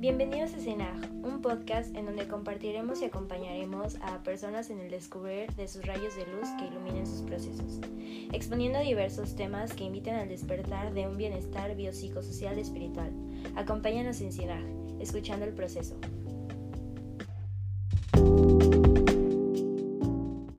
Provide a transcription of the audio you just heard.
Bienvenidos a CENAG, un podcast en donde compartiremos y acompañaremos a personas en el descubrir de sus rayos de luz que iluminen sus procesos, exponiendo diversos temas que inviten al despertar de un bienestar biopsicosocial espiritual. Acompáñanos en CENAG, escuchando el proceso.